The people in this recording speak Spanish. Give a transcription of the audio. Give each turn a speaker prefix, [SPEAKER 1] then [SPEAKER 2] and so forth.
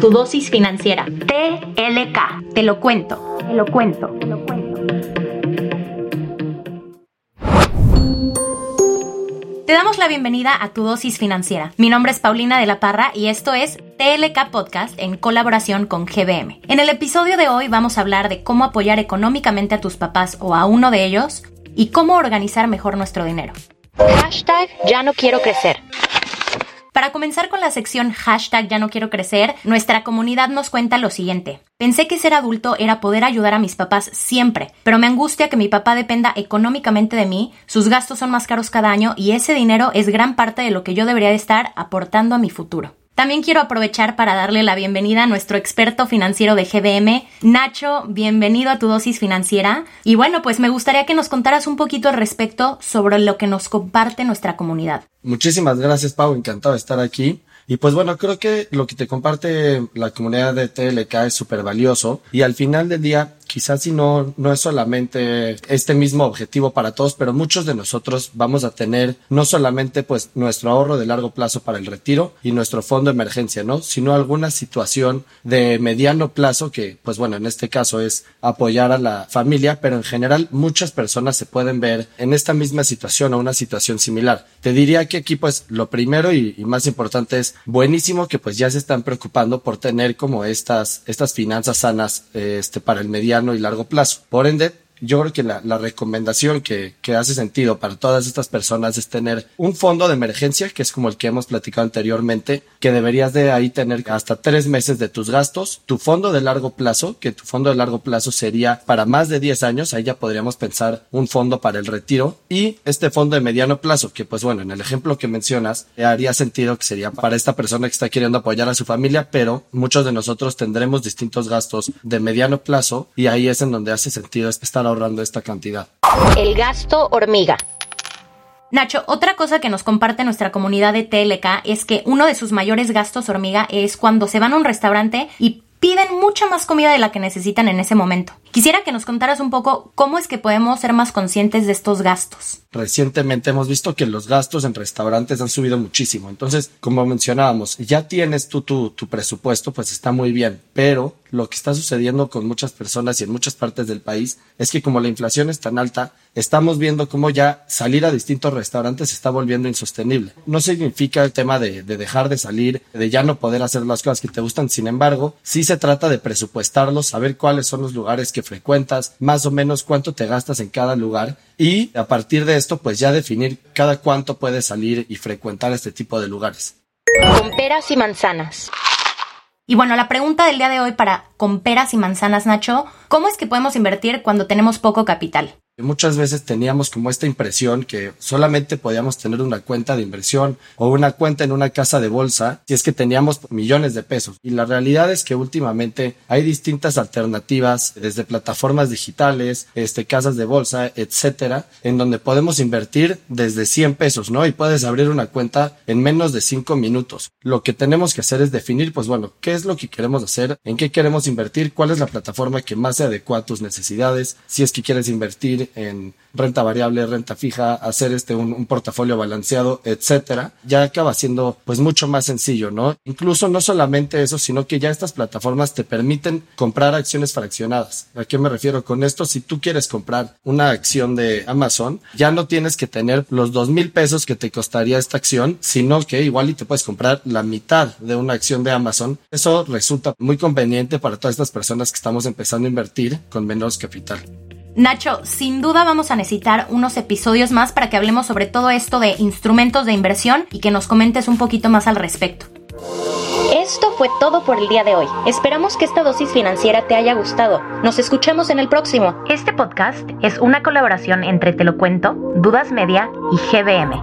[SPEAKER 1] Tu dosis financiera. TLK. Te lo cuento. Te lo cuento. Te lo cuento. Te damos la bienvenida a tu dosis financiera. Mi nombre es Paulina de la Parra y esto es TLK Podcast en colaboración con GBM. En el episodio de hoy vamos a hablar de cómo apoyar económicamente a tus papás o a uno de ellos y cómo organizar mejor nuestro dinero. Hashtag ya no quiero crecer. Para comenzar con la sección ya no quiero crecer, nuestra comunidad nos cuenta lo siguiente. Pensé que ser adulto era poder ayudar a mis papás siempre, pero me angustia que mi papá dependa económicamente de mí, sus gastos son más caros cada año y ese dinero es gran parte de lo que yo debería de estar aportando a mi futuro. También quiero aprovechar para darle la bienvenida a nuestro experto financiero de GBM, Nacho, bienvenido a tu dosis financiera. Y bueno, pues me gustaría que nos contaras un poquito al respecto sobre lo que nos comparte nuestra comunidad.
[SPEAKER 2] Muchísimas gracias, Pau, encantado de estar aquí. Y pues bueno, creo que lo que te comparte la comunidad de TLK es súper valioso y al final del día quizás si no, no es solamente este mismo objetivo para todos, pero muchos de nosotros vamos a tener no solamente pues nuestro ahorro de largo plazo para el retiro y nuestro fondo de emergencia, ¿no? Sino alguna situación de mediano plazo que pues bueno, en este caso es apoyar a la familia, pero en general muchas personas se pueden ver en esta misma situación o una situación similar. Te diría que aquí pues lo primero y, más importante es buenísimo que pues ya se están preocupando por tener como estas, estas finanzas sanas este, para el mediano y largo plazo. Por ende, yo creo que la, la recomendación que, que, hace sentido para todas estas personas es tener un fondo de emergencia, que es como el que hemos platicado anteriormente, que deberías de ahí tener hasta tres meses de tus gastos, tu fondo de largo plazo, que tu fondo de largo plazo sería para más de 10 años, ahí ya podríamos pensar un fondo para el retiro, y este fondo de mediano plazo, que pues bueno, en el ejemplo que mencionas, haría sentido que sería para esta persona que está queriendo apoyar a su familia, pero muchos de nosotros tendremos distintos gastos de mediano plazo, y ahí es en donde hace sentido estar ahorrando esta cantidad.
[SPEAKER 1] El gasto hormiga. Nacho, otra cosa que nos comparte nuestra comunidad de TLK es que uno de sus mayores gastos hormiga es cuando se van a un restaurante y piden mucha más comida de la que necesitan en ese momento. Quisiera que nos contaras un poco cómo es que podemos ser más conscientes de estos gastos.
[SPEAKER 2] Recientemente hemos visto que los gastos en restaurantes han subido muchísimo. Entonces, como mencionábamos, ya tienes tú tu, presupuesto, pues está muy bien. Pero lo que está sucediendo con muchas personas y en muchas partes del país es que como la inflación es tan alta, estamos viendo cómo ya salir a distintos restaurantes está volviendo insostenible. No significa el tema de dejar de salir, de ya no poder hacer las cosas que te gustan. Sin embargo, sí se trata de presupuestarlos, saber cuáles son los lugares que frecuentas, más o menos cuánto te gastas en cada lugar y a partir de esto pues ya definir cada cuánto puedes salir y frecuentar este tipo de lugares.
[SPEAKER 1] Con peras y manzanas. Y bueno, la pregunta del día de hoy para con peras y manzanas, Nacho, ¿cómo es que podemos invertir cuando tenemos poco capital?
[SPEAKER 2] Muchas veces teníamos como esta impresión que solamente podíamos tener una cuenta de inversión o una cuenta en una casa de bolsa si es que teníamos millones de pesos. Y la realidad es que últimamente hay distintas alternativas desde plataformas digitales, este, casas de bolsa, etcétera, en donde podemos invertir desde 100 pesos, ¿no? Y puedes abrir una cuenta en menos de 5 minutos. Lo que tenemos que hacer es definir, pues bueno, qué es lo que queremos hacer, en qué queremos invertir, cuál es la plataforma que más se adecua a tus necesidades, si es que quieres en renta variable, renta fija, hacer este un, un, portafolio balanceado, etcétera, ya acaba siendo pues mucho más sencillo, ¿no? Incluso no solamente eso, sino que ya estas plataformas te permiten comprar acciones fraccionadas. ¿A qué me refiero con esto? Si tú quieres comprar una acción de Amazon, ya no tienes que tener los dos mil pesos que te costaría esta acción, sino que igual y te puedes comprar la mitad de una acción de Amazon. Eso resulta muy conveniente para todas estas personas que estamos empezando a invertir con menos capital.
[SPEAKER 1] Nacho, sin duda vamos a necesitar unos episodios más para que hablemos sobre todo esto de instrumentos de inversión y que nos comentes un poquito más al respecto. Esto fue todo por el día de hoy. Esperamos que esta dosis financiera te haya gustado. Nos escuchamos en el próximo. Este podcast es una colaboración entre Te lo cuento, Dudas Media y GBM.